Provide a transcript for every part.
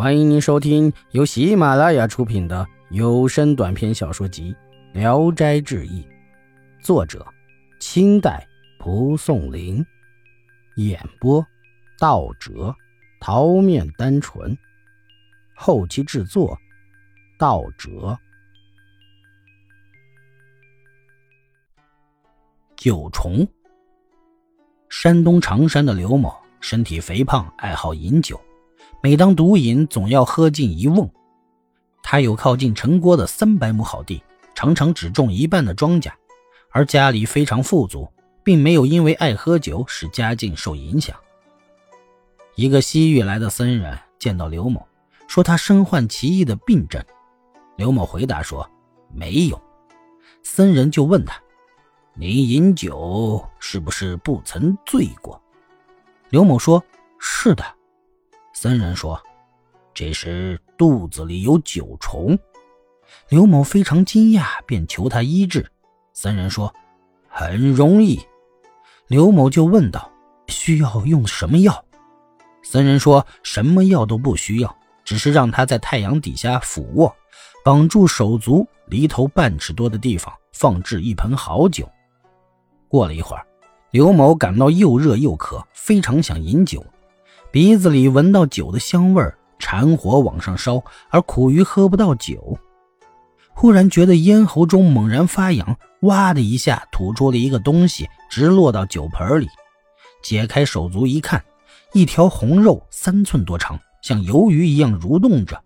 欢迎您收听由喜马拉雅出品的有声短篇小说集《聊斋志异》，作者：清代蒲松龄，演播：道哲、桃面单纯，后期制作：道哲。九重，山东长山的刘某身体肥胖，爱好饮酒。每当毒瘾，总要喝尽一瓮。他有靠近城郭的三百亩好地，常常只种一半的庄稼，而家里非常富足，并没有因为爱喝酒使家境受影响。一个西域来的僧人见到刘某，说他身患奇异的病症。刘某回答说：“没有。”僧人就问他：“你饮酒是不是不曾醉过？”刘某说：“是的。”僧人说：“这时肚子里有九虫。”刘某非常惊讶，便求他医治。僧人说：“很容易。”刘某就问道：“需要用什么药？”僧人说：“什么药都不需要，只是让他在太阳底下俯卧，绑住手足，离头半尺多的地方放置一盆好酒。”过了一会儿，刘某感到又热又渴，非常想饮酒。鼻子里闻到酒的香味儿，馋火往上烧，而苦于喝不到酒。忽然觉得咽喉中猛然发痒，哇的一下吐出了一个东西，直落到酒盆里。解开手足一看，一条红肉三寸多长，像鱿鱼一样蠕动着，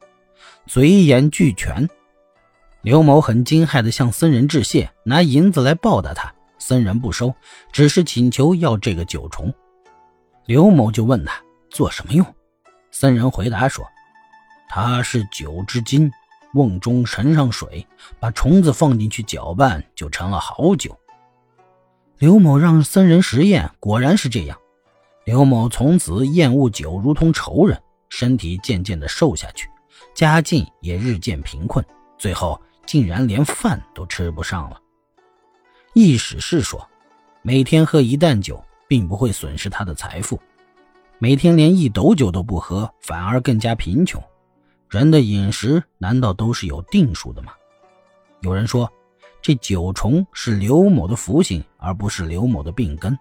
嘴眼俱全。刘某很惊骇地向僧人致谢，拿银子来报答他。僧人不收，只是请求要这个酒虫。刘某就问他。做什么用？僧人回答说：“它是酒之精，瓮中盛上水，把虫子放进去搅拌，就成了好酒。”刘某让僧人实验，果然是这样。刘某从此厌恶酒，如同仇人，身体渐渐的瘦下去，家境也日渐贫困，最后竟然连饭都吃不上了。易史是说，每天喝一担酒，并不会损失他的财富。每天连一斗酒都不喝，反而更加贫穷。人的饮食难道都是有定数的吗？有人说，这九重是刘某的福星，而不是刘某的病根。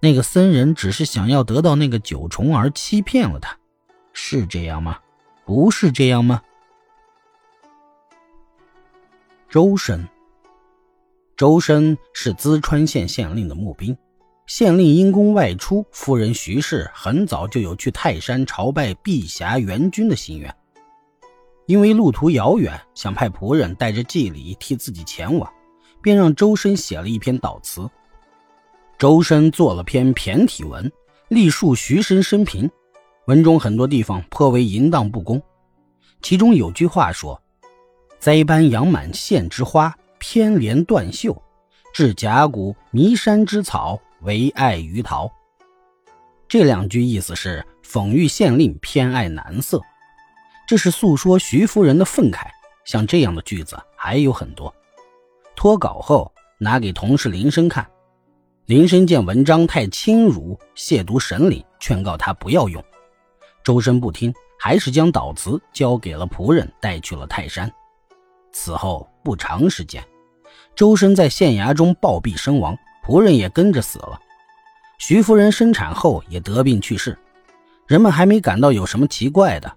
那个僧人只是想要得到那个九重而欺骗了他，是这样吗？不是这样吗？周深，周深是淄川县县令的募兵。县令因公外出，夫人徐氏很早就有去泰山朝拜碧霞元君的心愿。因为路途遥远，想派仆人带着祭礼替自己前往，便让周深写了一篇悼词。周深做了篇骈体文，历述徐生生平，文中很多地方颇为淫荡不公。其中有句话说：“栽般养满县之花，偏连断袖，至甲骨弥山之草。”唯爱于桃，这两句意思是讽喻县令偏爱男色，这是诉说徐夫人的愤慨。像这样的句子还有很多。脱稿后拿给同事林生看，林生见文章太轻辱，亵渎神灵，劝告他不要用。周深不听，还是将悼词交给了仆人，带去了泰山。此后不长时间，周深在县衙中暴毙身亡。仆人也跟着死了，徐夫人生产后也得病去世，人们还没感到有什么奇怪的。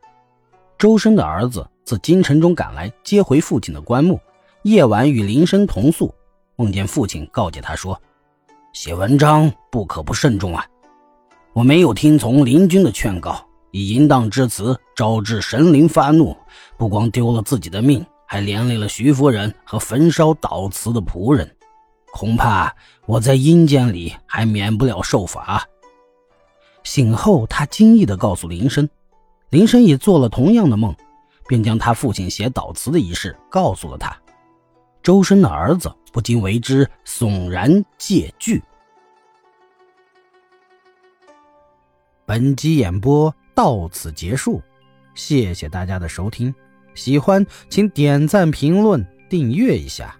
周深的儿子自京城中赶来接回父亲的棺木，夜晚与林生同宿，梦见父亲告诫他说：“写文章不可不慎重啊！我没有听从林君的劝告，以淫荡之词招致神灵发怒，不光丢了自己的命，还连累了徐夫人和焚烧悼词的仆人。”恐怕我在阴间里还免不了受罚。醒后，他惊异地告诉林深，林深也做了同样的梦，便将他父亲写悼词的一事告诉了他。周深的儿子不禁为之悚然戒惧。本集演播到此结束，谢谢大家的收听，喜欢请点赞、评论、订阅一下。